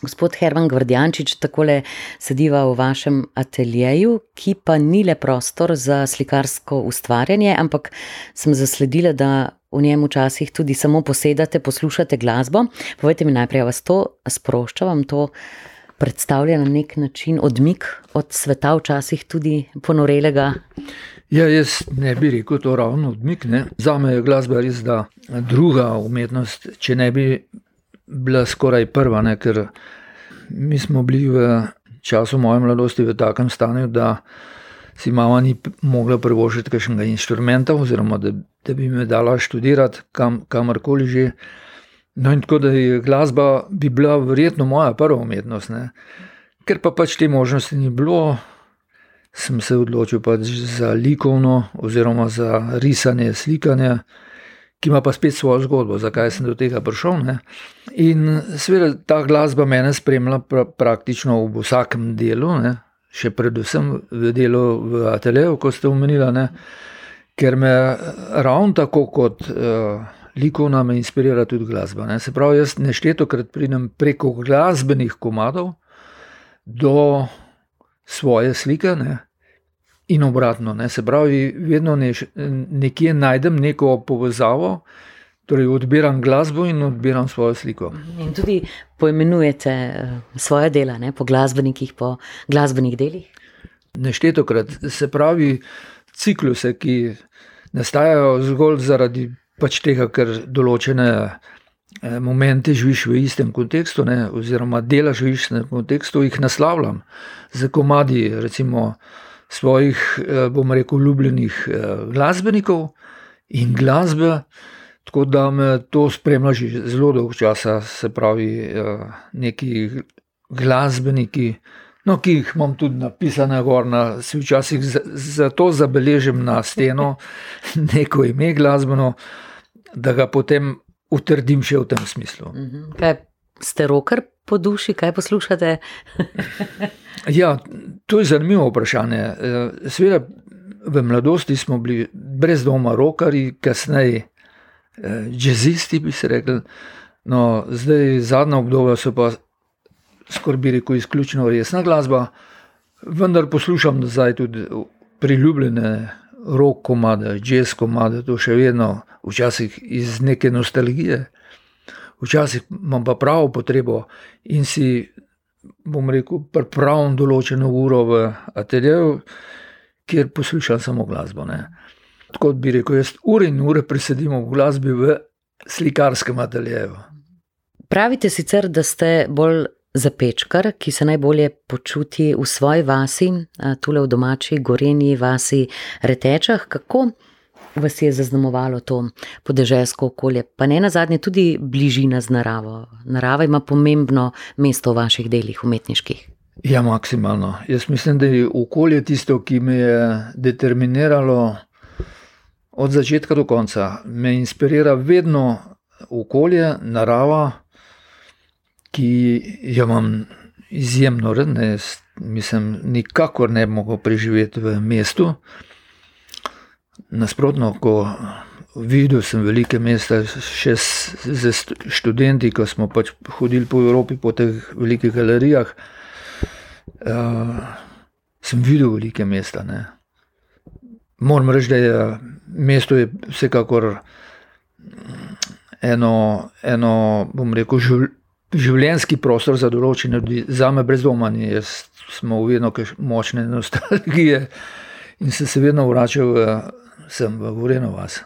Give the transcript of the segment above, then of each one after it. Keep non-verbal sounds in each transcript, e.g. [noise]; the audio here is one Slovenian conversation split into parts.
Gospod Herman Gvardjančič, takole sediva v vašem ateljeju, ki pa ni le prostor za slikarsko ustvarjanje, ampak sem zasledila, da v njem včasih tudi samo posedate, poslušate glasbo. Povejte mi najprej, vas to sprošča, vam to predstavlja na nek način odmik od sveta, včasih tudi ponorelega? Ja, jaz ne bi rekel to ravno odmik. Ne. Za me je glasba res da druga umetnost, če ne bi bila skoraj prva, ne, ker mi smo bili v času moje mladosti v takem stanju, da si mama ni mogla privoščiti kakšnega inštrumenta, oziroma da, da bi me dala študirati kam, kamorkoli že. No, in tako da je glasba bi bila verjetno moja prva umetnost. Ne. Ker pa pač te možnosti ni bilo, sem se odločil pač za likovno, oziroma za risanje, slikanje ki ima pa spet svojo zgodbo, zakaj sem do tega prišel. Ne? In seveda ta glasba mene spremlja pra, praktično v vsakem delu, ne? še predvsem v delu v ateljeju, kot ste omenili, ker me ravno tako kot uh, likovna me inspirira tudi glasba. Ne? Se pravi, jaz nešteto krat pridem preko glasbenih komadov do svoje slike. Ne? In obratno. Ne. Se pravi, vedno neš, nekje najdem neko povezavo, torej odbiram glasbo in odbiram svojo sliko. In tudi poimenujete eh, svoje dela ne, po glasbenikih, po glasbenih delih? Nešteto krat, se pravi, cikluse, ki nastajajo zgolj zaradi pač tega, ker določene. Eh, momente živiš v istem kontekstu, ne, oziroma delaš v istem kontekstu, jih naslavljam z komadi, recimo, svojih, eh, bom rekel, ljubljenih eh, glasbenikov in glasbe. Tako da me to spremlja že zelo dolgo časa, se pravi, eh, neki glasbeniki, no, ki jih imam tudi napisane gor, na, si včasih zato zabeležim na steno [laughs] neko ime glasbeno, da ga potem utrdim še v tem smislu. Mhm. Kaj ste roker po duši, kaj poslušate? [laughs] ja, to je zanimivo vprašanje. Eh, Sveda, v mladosti smo bili brez doma rokari, kasneje džezisti, bi se rekli. No, zdaj, zadnja obdobja so pa skorbi reko izključno resna glasba, vendar poslušam zdaj tudi priljubljene rok komade, jazz komade, to še vedno, včasih iz neke nostalgije včasih imam pa pravo potrebo in si, bom rekel, pripravim določeno uro v ateljeju, kjer poslušam samo glasbo. Ne. Tako bi rekel, jaz ure in ure presedim v glasbi v slikarskem ateljeju. Pravite sicer, da ste bolj zapečkar, ki se najbolje počuti v svoji vasi, tukaj v domači, goreni vasi, retečah. Kako? Vas je zaznamovalo to podeželsko okolje, pa ne na zadnje tudi bližina z naravo. Narava ima pomembno mesto v vaših delih umetniških. Ja, maksimalno. Jaz mislim, da je okolje tisto, ki me je determiniralo od začetka do konca. Me inspirira vedno okolje, narava, ki jo imam izjemno rad. Mislim, nikakor ne bi mogel preživeti v mestu. Nasprotno, ko videl sem velike mesta, še z študenti, ko smo pač hodili po Evropi, po teh velikih galerijah, uh, sem videl velike mesta. Ne. Moram reči, da je mesto je vsekakor eno, eno bom rekel, živ, življenjski prostor za določene ljudi, za me brez doma, jaz smo vedno močne nostalgije in sem se vedno vračal. Uh, sem v Goreno vas.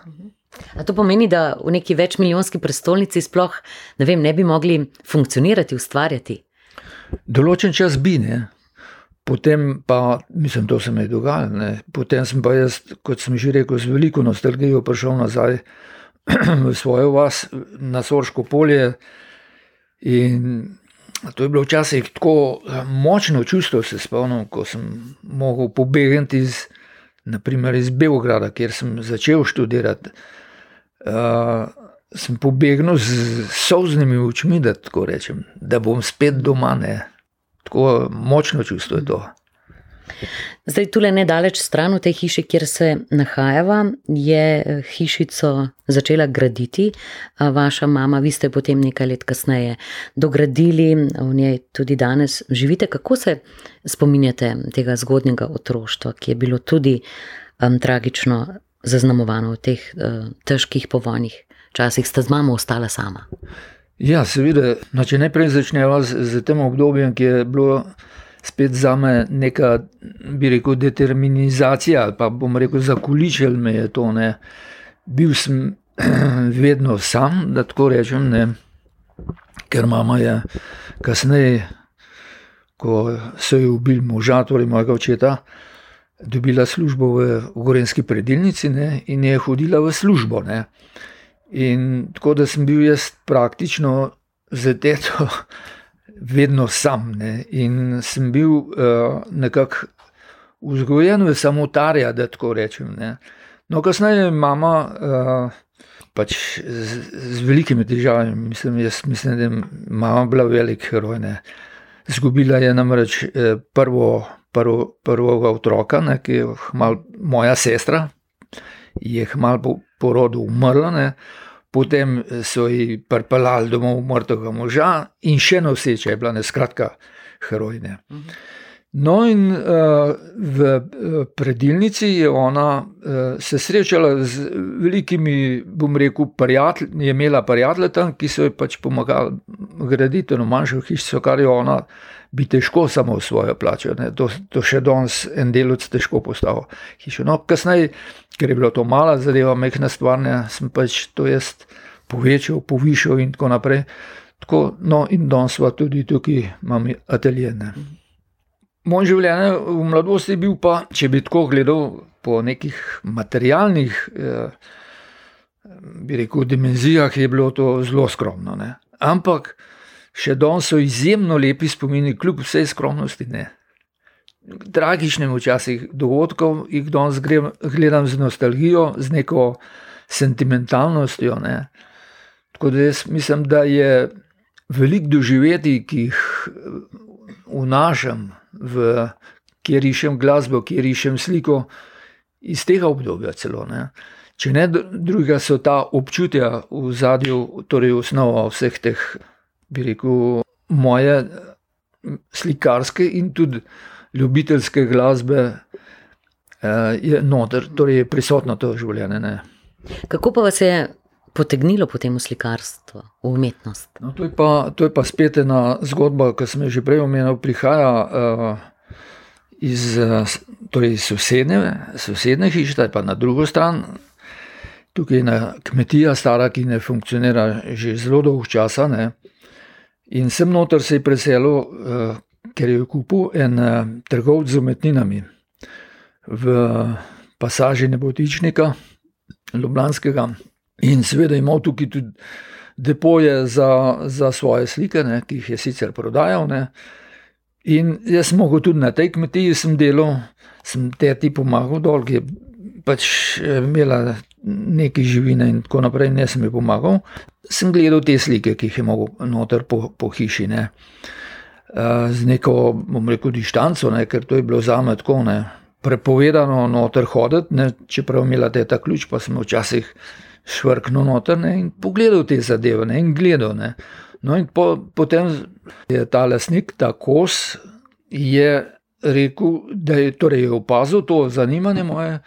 A to pomeni, da v neki večmilijonski prestolnici sploh ne, vem, ne bi mogli funkcionirati, ustvarjati? Določen čas bi, ne. Potem pa, mislim, to se mi je dogajalo. Ne. Potem sem pa jaz, kot sem že rekel, z veliko nostalgijo prišel nazaj [clears throat] v svojo vas, na Sorško polje. In to je bilo včasih tako močno čustvo, se spomnim, ko sem mogel pobegniti iz naprimer iz Beograda, kjer sem začel študirati, uh, sem pobegnil z soznimi očmi, da tako rečem, da bom spet doma. Ne. Tako močno čustvo je to. Zdaj, tukaj nedaleč stran v tej hiši, kjer se nahajava, je eh, hišico začela graditi. Vaša mama, vi ste potem nekaj let kasneje dogradili, v njej tudi danes živite. Kako se spominjate tega zgodnjega otroštva, ki je bilo tudi um, tragično zaznamovano v teh uh, težkih povojnih časih? Ste z mamo ostala sama? Ja, seveda. No, če najprej začnemo z, z tem obdobjem, ki je bilo spet za me neka, bi rekel, determinizacija ali pa bom rekel, zakuličil me je to. Ne. Bil sem [clears throat] vedno sam, da tako rečem, ne. ker mama je kasneje, ko so jo ubili moža, torej mojega očeta, dobila službo v Gorenski predilnici ne, in je hodila v službo. Ne. In tako da sem bil jaz praktično za teto vedno sam. Ne? In sem bil uh, nekako vzgojen v samotarja, da tako rečem. Ne? No, kasneje je mama uh, pač z, z velikimi težavami, mislim, jaz mislim, da je mama bila velik heroj. Ne? Zgubila je namreč eh, prvo, prvo, prvega otroka, ne, ki je mal, moja sestra, je hmal po porodu umrla. Ne potem so ji pripeljali domov mrtvega moža in še noseče je bila, ne skratka, herojne. No, in uh, v predilnici je ona uh, se srečala z velikimi, bom rekel, prijatelji, je imela prijatelje tam, ki so ji pač pomagali graditi eno manjšo hišo, kar je ona bi težko samo svojo plačo. To, to še danes en delovec težko postavil hišo. No, kasneje ker je bilo to mala zadeva, mehna stvar, sem pač to jaz povečal, povišal in tako naprej. Tako, no, in danes pa tudi tukaj imam ateljene. Moj življenje v mladosti je bil pa, če bi tako gledal po nekih materialnih, eh, bi rekel, dimenzijah, je bilo to zelo skromno. Ne. Ampak še danes so izjemno lepi spomini, kljub vsej skromnosti. Ne tragičnim včasih dogodkov, jih danes gledam z nostalgijo, z neko sentimentalnostjo. Ne. Tako da jaz mislim, da je veliko doživeti, ki jih vnašam, v, kjer rišem glasbo, kjer rišem sliko iz tega obdobja celo. Ne. Če ne drugega, so ta občutja v zadju, torej osnova vseh teh, bi rekel, moje slikarske in tudi ljubiteljske glasbe uh, je noter, torej je prisotno to življenje. Ne. Kako pa vas je potegnilo potem v slikarstvo, v umetnost? No, to, je pa, to je pa spet ena zgodba, ki sem jo že prej omenil, prihaja uh, iz torej sosednje, sosednje hiše, pa na drugo stran. Tukaj je kmetija, stara, ki ne funkcionira že zelo dolgo časa. Ne. In sem noter se je preselil, uh, ker je kupil en uh, trgovec z umetninami v pasaži Nebotičnika, Ljubljanskega. In seveda imel tukaj tudi depoje za, za svoje slike, ne, ki jih je sicer prodajal. Ne. In jaz sem mogel tudi na tej kmetiji sem delal, sem teti pomagal dol, ki je pač eh, imela nekaj živine in tako naprej, in jaz sem ji pomagal. Sem gledal te slike, ki jih je mogel noter po, po hiši. Ne z neko, bom rekel, distanco, ne, ker to je bilo za me tako ne, prepovedano noter hoditi, ne, čeprav imela te ta ključ, pa sem včasih švrknil noter ne, in pogledal te zadeve ne, in gledal. Ne. No, in po, potem je ta lasnik, ta kos, je rekel, da je, torej je opazil to zanimanje moje.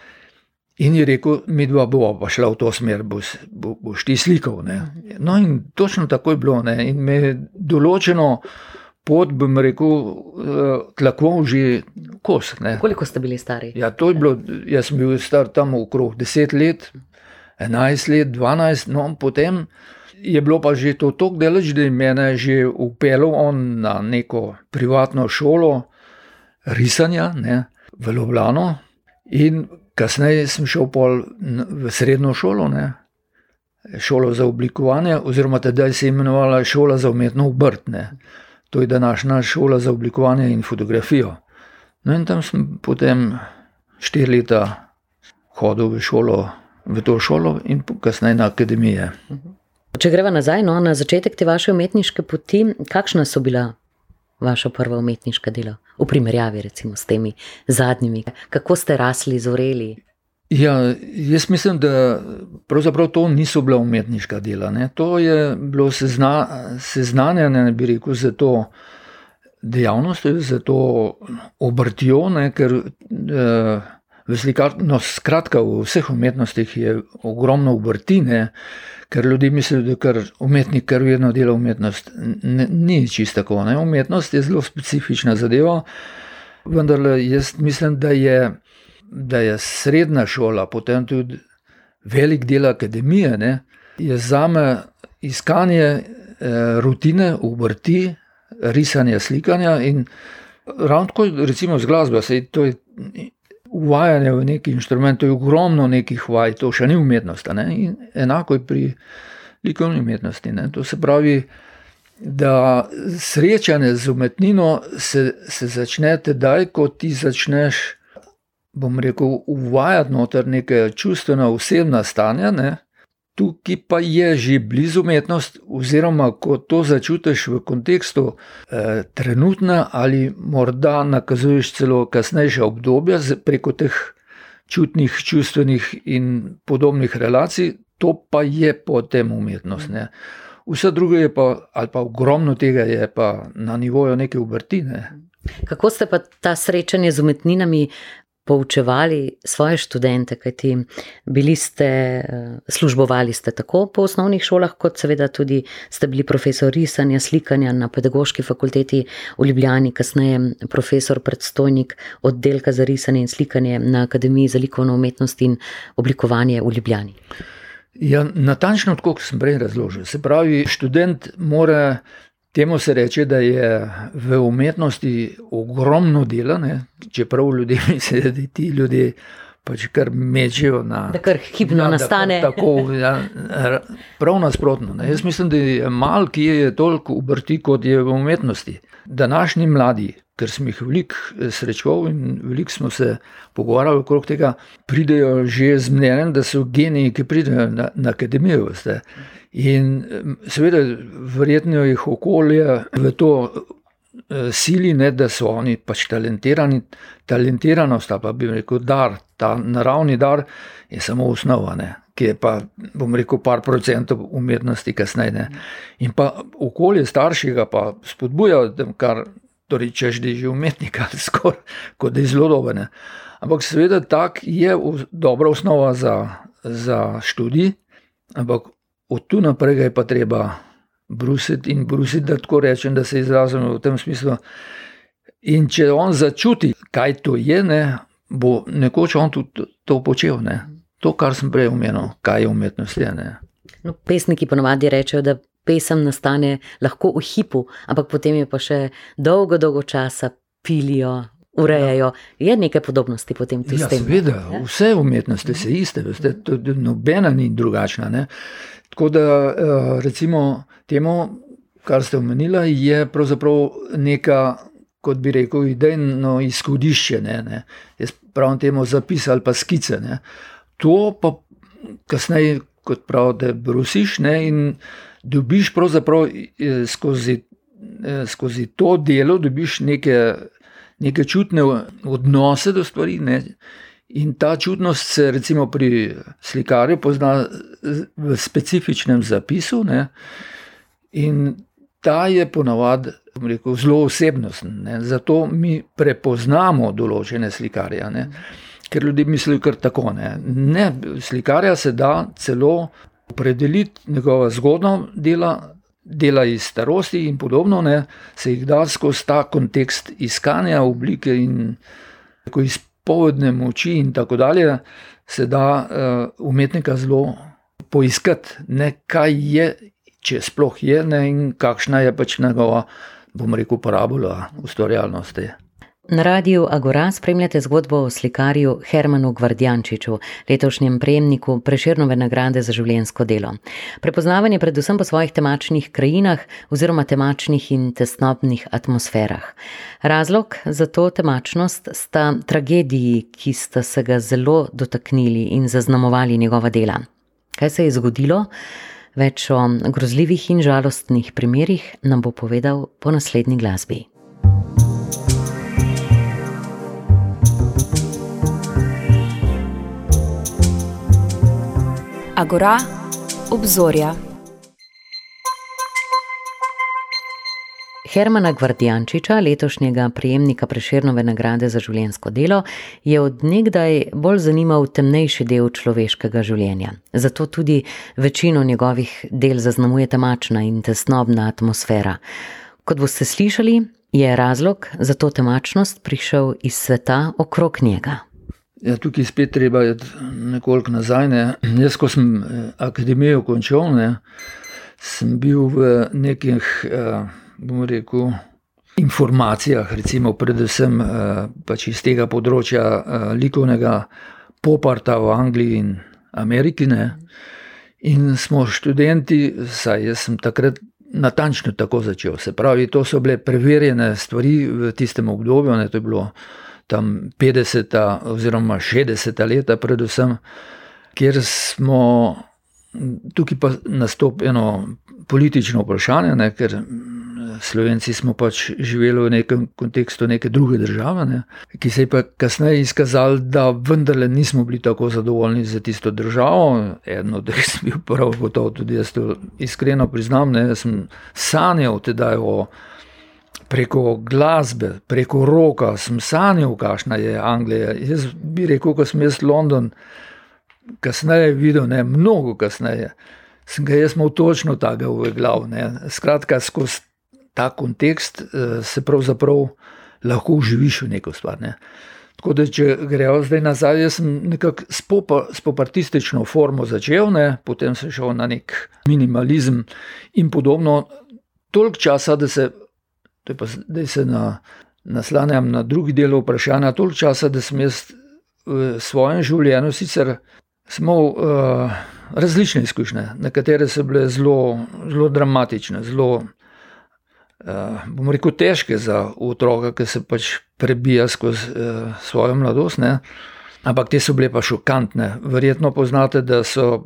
In je rekel, mi dva bova pa šla v to smer, boš, boš ti slikal. Ne. No, in točno tako je bilo. Ne. In me je določeno, pot, bom rekel, eh, tlakval že kos. Ne. Koliko ste bili stari? Ja, to je bilo, jaz sem bil star tam okrog 10 let, 11 let, 12, no potem. Je bilo pa že to tako delež, da je mene že upeljal on na neko privatno šolo risanja ne, v Ljubljano, in kasneje sem šel v srednjo šolo, ne, šolo za oblikovanje, oziroma tedaj se je imenovala šola za umetno obrtne. To je današnja šola za oblikovanje in fotografijo. No in tam sem potem štiri leta hodil v, šolo, v to šolo in kasneje na akademije. Če greva nazaj no, na začetek te vaše umetniške poti, kakšna so bila vaše prvo umetniško delo, v primerjavi recimo s temi zadnjimi? Kako ste rasli, zoreli? Ja, jaz mislim, da pravzaprav to niso bila umetniška dela. Ne. To je bilo sezna, seznanjanje, bi rekel, za to dejavnost, za to obrtjo, ne, ker eh, v slikarstvu, no, skratka, v vseh umetnostih je ogromno obrtine, ker ljudje mislijo, da kar umetnik kar vedno dela umetnost. Ne, ni čisto tako. Ne. Umetnost je zelo specifična zadeva, vendar jaz mislim, da je da je srednja šola, potem tudi velik del akademije, ne, je za me iskanje eh, rutine, obrti, risanja, slikanja. In ravno tako, recimo z glasbo, se to je. Uvajanje v neki inštrument, to je ogromno nekih vaj, to še ni umetnost. Ne? Enako je pri likovni umetnosti. Ne? To se pravi, da srečanje z umetnino se, se začne tedaj, ko ti začneš bom rekel, uvajati noter neke čustvena, osebna stanja, ne? Tukaj pa je že blizu umetnost, oziroma ko to začutiš v kontekstu eh, trenutna ali morda nakazuješ celo kasnejša obdobja preko teh čutnih, čustvenih in podobnih relacij, to pa je potem umetnost. Ne? Vse drugo je pa, ali pa ogromno tega je pa na nivoju neke obrtine. Kako ste pa ta srečanje z umetninami poučevali svoje študente, kajti bili ste, eh, službovali ste tako po osnovnih šolah, kot seveda tudi ste bili profesor risanja, slikanja na pedagoški fakulteti v Ljubljani, kasneje profesor, predstojnik oddelka za risanje in slikanje na Akademiji za likovno umetnost in oblikovanje v Ljubljani. Ja, natančno tako, kot sem prej razložil. Se pravi, študent mora Temu se reče, da je v umetnosti ogromno dela, ne? čeprav ljudje [laughs] mislijo, da ti ljudje pač kar mečejo na. Da kar hipno ja, nastane. Da, tako, ja, prav nasprotno. Ne? Jaz mislim, da je malo, ki je toliko obrti, kot je v umetnosti. Današnji mladi, ker smo jih veliko eh, srečali in veliko smo se pogovarjali okrog tega, pridejo že z mnenjem, da so geniji, ki pridejo na, na akademijo. Vste. In seveda, verjetno jih okolje v to eh, sili, ne, da so oni pač talentirani. Talentiranost, pa bi rekel, dar, ta naravni dar je samo osnova, ne, ki je pa, bom rekel, par procentov umetnosti kasneje. In pa okolje staršega pa spodbuja, kar torej, češ, da je že umetnik [laughs] ali skoraj, kot da je zelo dober. Ampak seveda tak je dobra osnova za, za študij, ampak od tu naprej je pa treba brusiti in brusiti, da tako rečem, da se izrazim v tem smislu. In če on začuti, kaj to je, ne, bo nekoč on tudi to počel. Ne. To, kar sem prej omenil, kaj je umetnost. Je, no, pesniki ponovadi rečejo, da pesem nastane lahko v hipu, ampak potem je pa še dolgo, dolgo časa pilijo. Urejajo. Je nekaj podobnosti potem tudi ja, s tem? Seveda, vse umetnosti so iste, veste, nobena ni drugačna. Ne? Tako da, eh, recimo, temu, kar ste omenili, je pravzaprav neka, kot bi rekel, idejno izhodišče. Ne, ne. Jaz pravim temu zapis ali pa skice. Ne. To pa kasneje, kot pravite, brusiš ne, in dobiš pravzaprav eh, skozi, eh, skozi to delo, dobiš neke, neke čutne odnose do stvari. Ne. In ta čudnost se recimo pri slikarju pozna v specifičnem zapisu, ne? in ta je ponavadi zelo osebnosten. Zato mi prepoznamo določene slikarje, ne? ker ljudje mislijo kar tako. Ne? ne, slikarja se da celo opredeliti njegova zgodna dela. Dela iz starosti in podobno, ne, se jih da skozi ta kontekst iskanja oblike in iz povedne moči in tako dalje, se da uh, umetnika zelo poiskati, ne, kaj je, če sploh je, ne, in kakšna je pač njegova, bom rekel, parabola ustvarjalnosti. Na radiju Agora spremljate zgodbo o slikarju Hermanu Gvardjančiču, letošnjem prejemniku Preširnove nagrade za življensko delo. Prepoznavan je predvsem po svojih temačnih krajinah oziroma temačnih in tesnobnih atmosferah. Razlog za to temačnost sta tragediji, ki sta se ga zelo dotaknili in zaznamovali njegova dela. Kaj se je zgodilo? Več o grozljivih in žalostnih primerih nam bo povedal po naslednji glasbi. Agora, obzorja. Hermana Gvardjančiča, letošnjega prejemnika Prešernove nagrade za življensko delo, je od nekdaj bolj zanimal temnejši del človeškega življenja. Zato tudi večino njegovih del zaznamuje temačna in tesnobna atmosfera. Kot boste slišali, je razlog za to temačnost prišel iz sveta okrog njega. Ja, tukaj spet treba je nekoliko nazaj. Ne. Jaz, ko sem akademijo končal, ne, sem bil v nekih. Uh, bomo rekel, informacijah, recimo, predvsem eh, pač iz tega področja eh, likovnega poparta v Angliji in Ameriki. Ne. In smo študenti, saj jaz sem takrat natančno tako začel. Se pravi, to so bile preverjene stvari v tistem obdobju, ne, to je bilo tam 50. oziroma 60. leta, predvsem, kjer smo. Tukaj pa nastopi eno politično vprašanje, ne, ker Slovenci smo pač živeli v nekem kontekstu neke druge države, ne, ki se je pa kasneje izkazalo, da vendarle nismo bili tako zadovoljni z tisto državo. Eno od teh sem bil prav gotovo, tudi jaz to iskreno priznam. Ne, sem sanjal tedaj o. Preko glasbe, preko roka sem sanjal, kakšna je Anglija. Jaz bi rekel, ko sem jaz London kasneje videl, ne mnogo kasneje, sem ga jaz imel točno tako v glavi. Skratka, skozi ta kontekst eh, se pravzaprav lahko uživiš v neko stvar. Ne. Tako da, če gremo zdaj nazaj, jaz sem nekako s popartistično formo začel, ne, potem sem šel na nek minimalizem in podobno. Toliko časa, da se, da se na, naslanjam na drugi del vprašanja, toliko časa, da sem jaz v svojem življenju sicer imel uh, različne izkušnje, nekatere so bile zelo, zelo dramatične, zelo uh, bomo rekel, težke za otroka, ki se pač prebija skozi uh, svojo mladosti. Ampak te so bile pa šokantne. Verjetno poznate, da so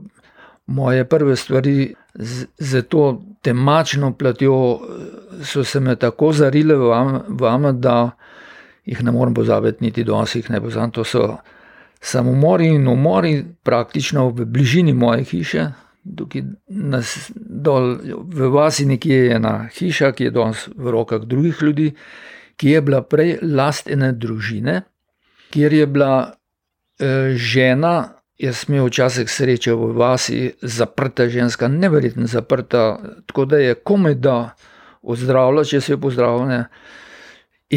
moje prve stvari z, z to temačno platjo, eh, so se me tako zarile v vama, da jih ne morem pozabiti, niti danes jih ne poznam. To so samomori in umori, praktično v bližini moje hiše, nas dol v vasi nekje je ena hiša, ki je danes v rokah drugih ljudi, ki je bila prej last ene družine, kjer je bila e, žena. Jaz sem imel včasih srečo v vasi, zaprta ženska, neverjetno zaprta, tako da je komaj da ozdravila, če se je pozdravila.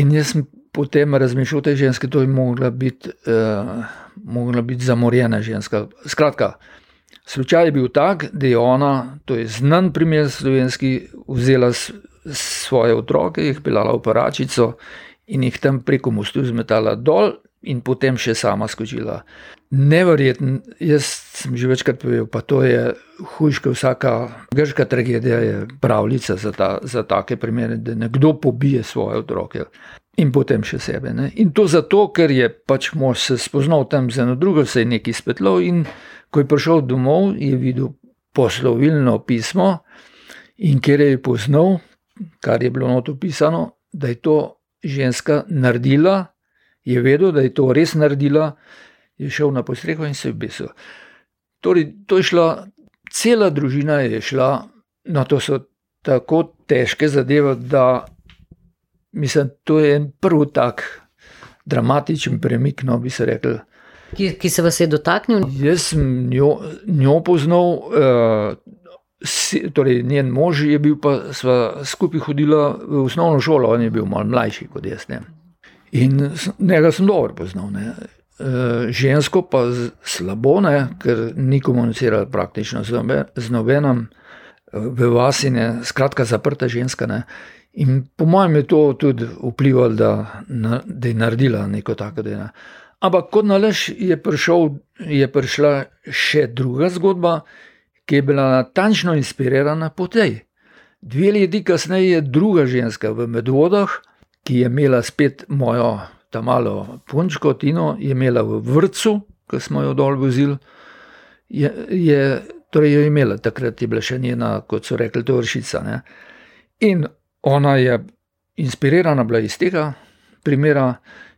In jaz sem potem razmišljal, da je ženska, to je mogla biti, eh, mogla biti zamorjena ženska. Skratka, Slučaj je bil tak, da je ona, to je znan primer slovenski, vzela svoje otroke, jih pelala v paračico in jih tam preko mostu zmetala dol, in potem še sama skočila. Neverjeten, jaz sem že večkrat povedal, pa to je hujš, kot vsaka grška tragedija, je pravljica za, ta, za take primere, da nekdo pobije svoje otroke. In potem še sebe. Ne? In to zato, ker je pač mož se spoznal tam z eno drugo, se je nekaj spetlo in Ko je prišel domov, je videl poslovilno pismo in ker je poznal, kar je bilo noto pisano, da je to ženska naredila, je vedel, da je to res naredila, je šel na postreho in se je besil. Torej, to je šla, cela družina je šla, no to so tako težke zadeve, da mislim, to je en prvi tak dramatičen premik, no bi se rekel. Ki, ki se vas je dotaknil? Jaz sem njo, njo poznal, uh, si, torej njen mož je bil, pa smo skupaj hodili v osnovno šolo, on je bil malo mlajši kot jaz. Ne. In njega sem dobro poznal. Ne. Uh, žensko pa slabo, ne, ker ni komunicirala praktično z nobenim, uh, v vasine, skratka, zaprta ženska. Ne. In po mojem je to tudi vplivalo, da, da je naredila neko tako delo. Ampak kot nalaž je, prišel, je prišla še druga zgodba, ki je bila natančno inspirirana po tej. Dve leti kasneje je druga ženska v Medvodah, ki je imela spet mojo tam malo punčko, Tino, je imela v vrtu, ki smo jo dol vozili. Je, je, torej, jo imela takrat, je bila še njena, kot so rekli, to vršica. Ne? In ona je inspirirana bila iz tega primera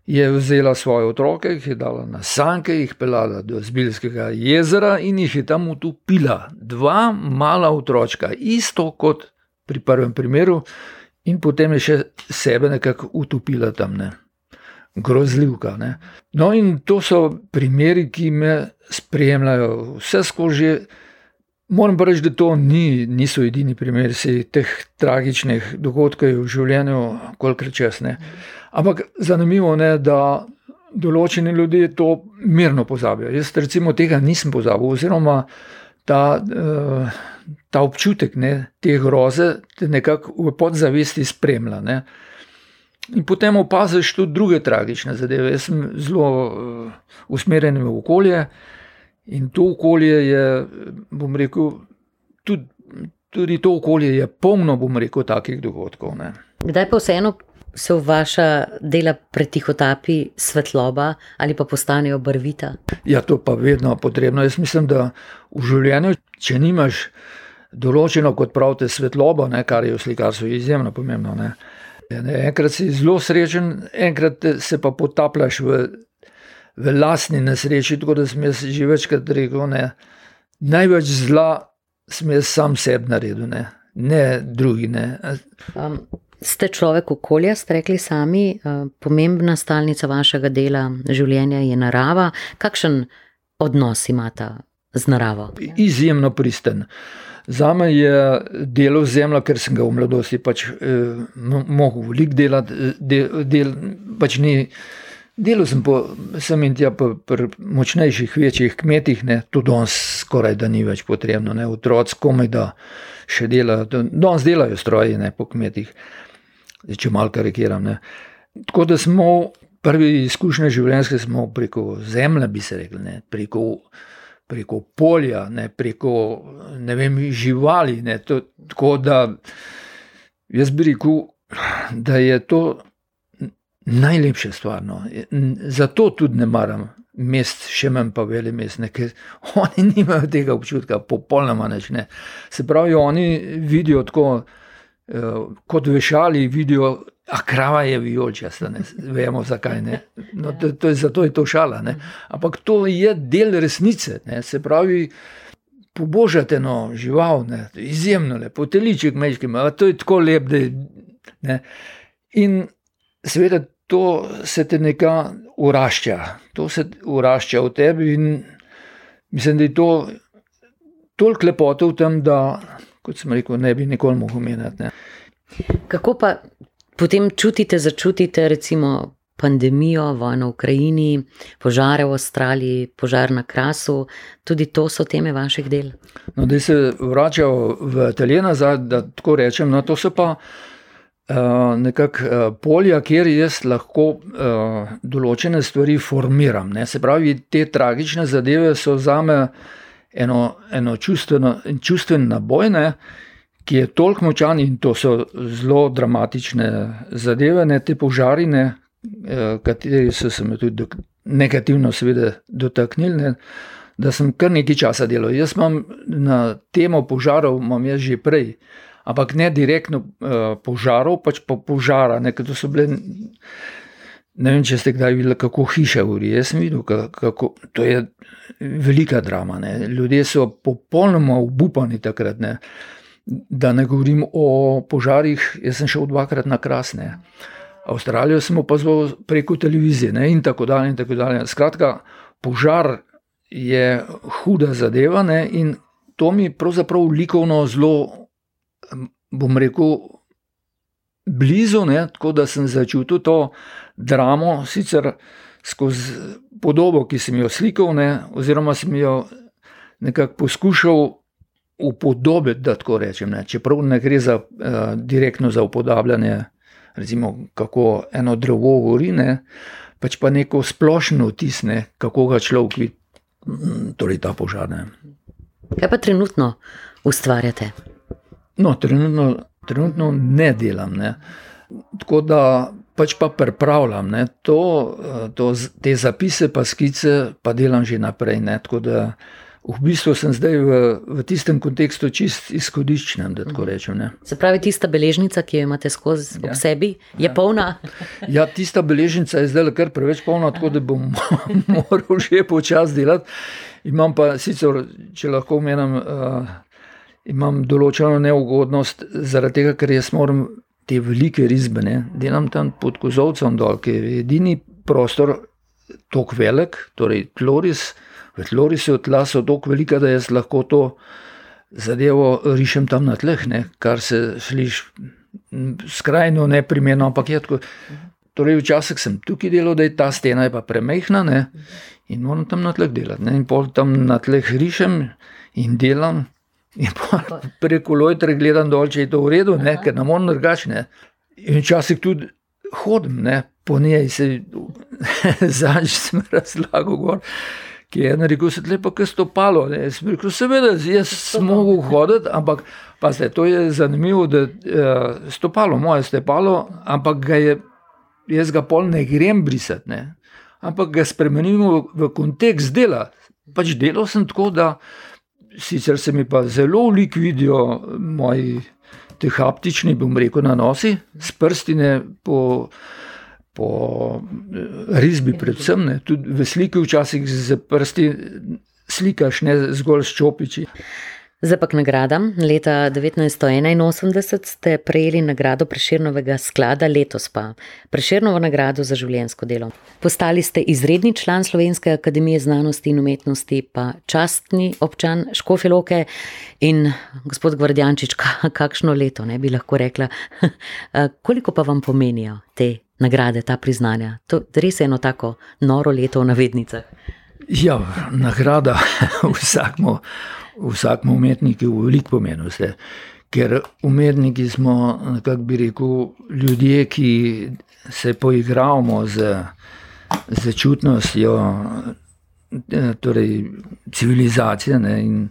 je vzela svoje otroke, jih je dala na sanke, jih pelala do Zbiljskega jezera in jih je tam utopila. Dva mala otročka, isto kot pri prvem primeru, in potem je še sebe nekako utopila tam. Ne. Grozljivka. Ne. No, in to so primeri, ki me spremljajo vse skozi. Moram pa reči, da to ni, niso edini primeri teh tragičnih dogodkov v življenju, kolikor čas ne. Ampak zanimivo je, da določeni ljudje to mirno pozabijo. Jaz, recimo, tega nisem pozabil, oziroma ta, eh, ta občutek ne, te groze te nekako v podzavesti spremlja. Ne. In potem opaziš tudi druge tragične zadeve. Jaz sem zelo uh, usmerjen v okolje. In to okolje je, bom rekel, tudi, tudi to okolje je polno, bom rekel, takih dogodkov. Ne. Kdaj pa vseeno se v vaša dela pretihotapi svetloba ali pa postanejo barvita? Ja, to pa vedno potrebno. Jaz mislim, da v življenju, če nimaš določeno, kot pravite, svetlobo, ne, kar je v slikarstvu izjemno pomembno. Ne. Ne, enkrat si zelo srečen, enkrat se pa potapljaš v v lastni nesreči, tako da sem jaz že večkrat rekel, da največ zla sem jaz sam sebi naredil, ne, ne drugi. Ne. Um, ste človek okolja, ste rekli sami, uh, pomembna stalnica vašega dela, življenja je narava. Kakšen odnos imate z naravo? Izjemno pristen. Za me je delo zemlja, ker sem ga v mladosti pač eh, mogel veliko delati, eh, del, del, pač ni. Delal sem, po, sem in tja po, po močnejših, večjih kmetih, ne, to danes skoraj da ni več potrebno, ne, otroci komaj da še delajo, danes delajo stroji ne, po kmetih, če malo karikiram. Ne. Tako da smo prvi izkušnje življenjske smo preko zemlje, bi se rekli, ne, preko, preko polja, ne, preko ne vem, živali. Ne, to, tako da jaz bi rekel, da je to najlepša stvar. No. Zato tudi ne maram mest, še manj pa vele mest, ker [laughs] oni nimajo tega občutka, popolnoma neč. Ne. Se pravi, oni vidijo tako, uh, kot vešali, vidijo. A krava je vijolčasta, ne vemo zakaj. Ne. No, to, to je, zato je to šala. Ne. Ampak to je del resnice. Ne. Se pravi, pobožate no, žival, ne. izjemno lepo, teliček mečki, to je tako lep. Da, In seveda to se te nekaj urašča, to se urašča v tebi. In mislim, da je to toliko lepote v tem, da, kot sem rekel, ne bi nikoli mogel menjati. Kako pa potem čutite, začutite, recimo. Pandemijo, vojno v Ukrajini, požare v Avstraliji, požar na Krasu, tudi to so teme vaših del. No, da se vračajo v Italijano, da tako rečem, no, to so pa uh, nekako uh, polja, kjer jaz lahko uh, določene stvari formiram. Ne. Se pravi, te tragične zadeve so za me eno, eno čustven naboj, ne, ki je toliko močan in to so zelo dramatične zadeve, ne te požarine, uh, kateri so se me tudi negativno, seveda, dotaknili. Ne. Da sem kar nekaj časa delal. Jaz imam na temo požarov, imam jaz že prej ampak ne direktno uh, požarov, pač pa požara. Ne, bile, ne vem, če ste kdaj videli, kako hiše uri. Jaz sem videl, kako to je velika drama. Ne. Ljudje so popolnoma obupani takrat. Ne. Da ne govorim o požarih, jaz sem šel dvakrat na krasne. Avstralijo sem opazoval preko televizije ne, in tako dalje. In tako dalje. Skratka, požar je huda zadeva ne, in to mi pravzaprav likovno zelo bom rekel, blizu, ne, tako da sem začutil to dramo, sicer skozi podobo, ki sem jo slikal, ne, oziroma sem jo nekako poskušal upodobiti, da tako rečem. Ne, čeprav ne gre za, uh, direktno za upodabljanje, recimo, kako eno drevo gori, ne, pač pa neko splošno vtisne, kako ga človek vidi, torej ta požar. Ne. Kaj pa trenutno ustvarjate? No, trenutno, trenutno ne delam. Ne. Tako da pač pa pripravljam to, to, te zapise, pa skice, pa delam že naprej. Ne. Tako da v bistvu sem zdaj v, v tistem kontekstu čist izhodiščnem, da tako rečem. Ne. Se pravi, tista beležnica, ki jo imate skozi ja. ob sebi, je ja. polna. Ja, tista beležnica je zdaj kar preveč polna, tako da bom [laughs] moral že počasi delati. Imam pa sicer, če lahko omenim, uh, imam določeno neugodnost zaradi tega, ker jaz moram te velike risbe, ne, delam tam pod kozovcem dol, ki je edini prostor tako velik, torej tloris. V tlorisu tla so tako velika, da jaz lahko to zadevo rišem tam na tleh, ne? kar se sliši skrajno neprimerno, ampak je tako. Torej, včasih sem tukaj delal, da je ta stena je pa premehna ne? in moram tam na tleh delati. Ne? In pol tam na tleh rišem in delam. In [laughs] preko lojtra gledam dol, če je to v redu, ne? ker nam on drugačne. In včasih tudi hodim ne? po njej, se [laughs] zadnjič sem razlagal gor ki je rekel, se lepo, kaj stopalo. Rekel, seveda, jaz sem mogel hoditi, ampak pazite, to je zanimivo, da je stopalo, moje stopalo, ampak ga je, jaz ga pol ne grem brisati, ne? ampak ga spremenimo v kontekst dela. Pač delal sem tako, da sicer se mi pa zelo likvidijo moji te haptični, bom rekel, na nosi, s prstine po po risbi, predvsem ne. tudi v sliki, včasih z prsti slikaš, ne zgolj s čopiči. Zdaj pa k nagradam. Leta 1981 ste prejeli nagrado Preširnovega sklada, letos pa Preširnovo nagrado za življensko delo. Postali ste izredni član Slovenske akademije znanosti in umetnosti, pa častni občan Škofiloke in gospod Gvardjančič, kakšno leto ne bi lahko rekla. [laughs] Koliko pa vam pomenijo te nagrade, ta priznanja. To je res eno tako noro leto v navednicah. Ja, nagrada [laughs] vsakmo, vsakmo umetniku veliko pomenu. Vse. Ker umetniki smo, kako bi rekel, ljudje, ki se poigravamo z, z čutnostjo eh, torej, civilizacije ne, in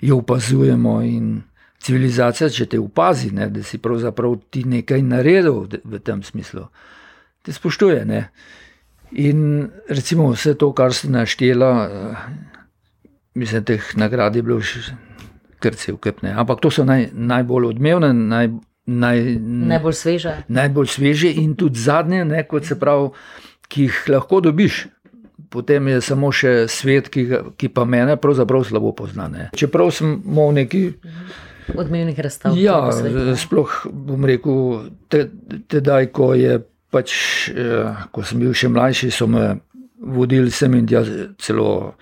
jo opazujemo. In civilizacija, če te opazi, ne, da si pravzaprav ti nekaj naredil v tem smislu te spoštuje. Ne? In recimo vse to, kar si naštela, eh, mislim, teh nagrad je bilo še kar se ukepne. Ampak to so naj, najbolj odmevne, naj, naj, najbolj sveže. Najbolj sveže in tudi zadnje, ne, kot se pravi, ki jih lahko dobiš. Potem je samo še svet, ki, ki pa mene pravzaprav slabo pozna. Ne. Čeprav sem imel neki. Odmevnih razstav. Ja, sploh bom rekel, tedaj, ko je pač, eh, ko sem bil še mlajši, so me vodili sem in tja celo.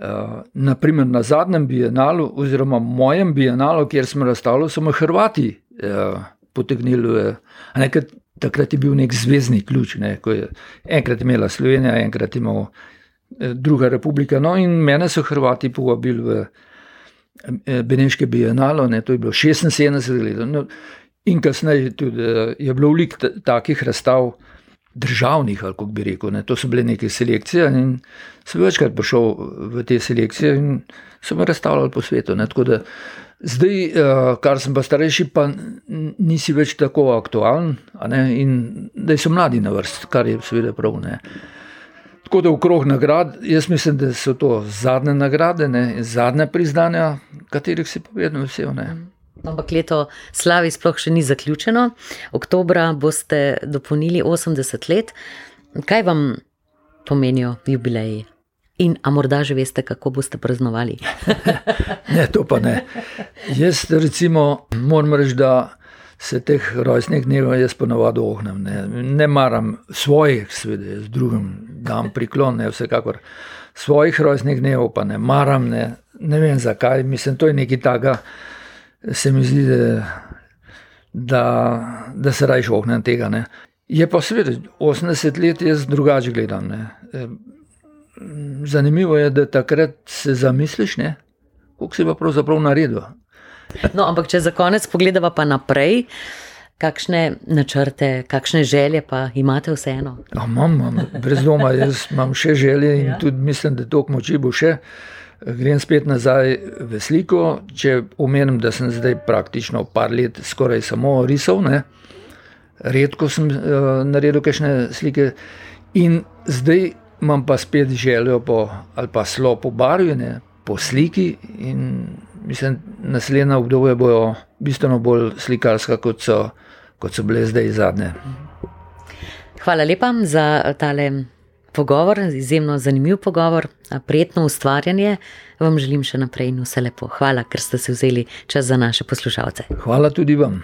Uh, naprimer, na zadnjem bienalu, oziroma mojem bienalu, kjer smo razstavljali, so me Hrvati uh, potegnili. Nekaj, takrat je bil nek zvezdni ključ, ne, ko je enkrat imela Slovenija, enkrat imela uh, druga republika. No, in mene so Hrvati povabili v uh, Beneške bienalo, ne, to je bilo 76 let. No, In kasneje tudi eh, je bilo veliko takih razstav, državnih, ali kako bi rekel. Ne. To so bile neke selekcije in sem večkrat prišel v te selekcije in so me razstavljali po svetu. Da, zdaj, eh, kar sem pa starejši, pa nisi več tako aktualen in da so mladi na vrst, kar je seveda prav. Ne. Tako da v krog nagrad, jaz mislim, da so to zadnje nagrade, ne, zadnje priznanja, katerih si povedal, vse. Ampak leto slavi sploh še ni zaključeno. Oktobra boste dopolnili 80 let. Kaj vam pomenijo jubileji? In a morda že veste, kako boste praznovali? [laughs] ne, to pa ne. Jaz recimo moram reči, da se teh rojstnih dnev jaz ponovadi ohnem. Ne, ne maram svojih, seveda, z drugim dam priklon, ne vsekakor. Svojih rojstnih dnev pa ne maram, ne, ne vem zakaj, mislim, to je nekaj takega se mi zdi, da, da se raje ohnem tega. Ne. Je pa seveda 80 let, jaz drugače gledam. Ne. E, zanimivo je, da takrat se zamisliš, kako si pa pravzaprav naredil. No, ampak če za konec pogledamo pa naprej, kakšne načrte, kakšne želje pa imate vseeno? Imam, imam, brez doma, jaz imam še želje in ja. tudi mislim, da to moči bo še. Grem spet nazaj v sliko. Če omenim, da sem zdaj praktično par let skoraj samo risal, ne? redko sem uh, naredil kakšne slike, in zdaj imam pa spet željo po, ali pa slo po barvi, ne? po sliki in mislim, naslednja obdobja bojo bistveno bolj slikarska, kot so, kot so bile zdaj zadnje. Hvala lepa za tale pogovor, izjemno zanimiv pogovor, prijetno ustvarjanje. Vam želim še naprej in vse lepo. Hvala, ker ste se vzeli čas za naše poslušalce. Hvala tudi vam.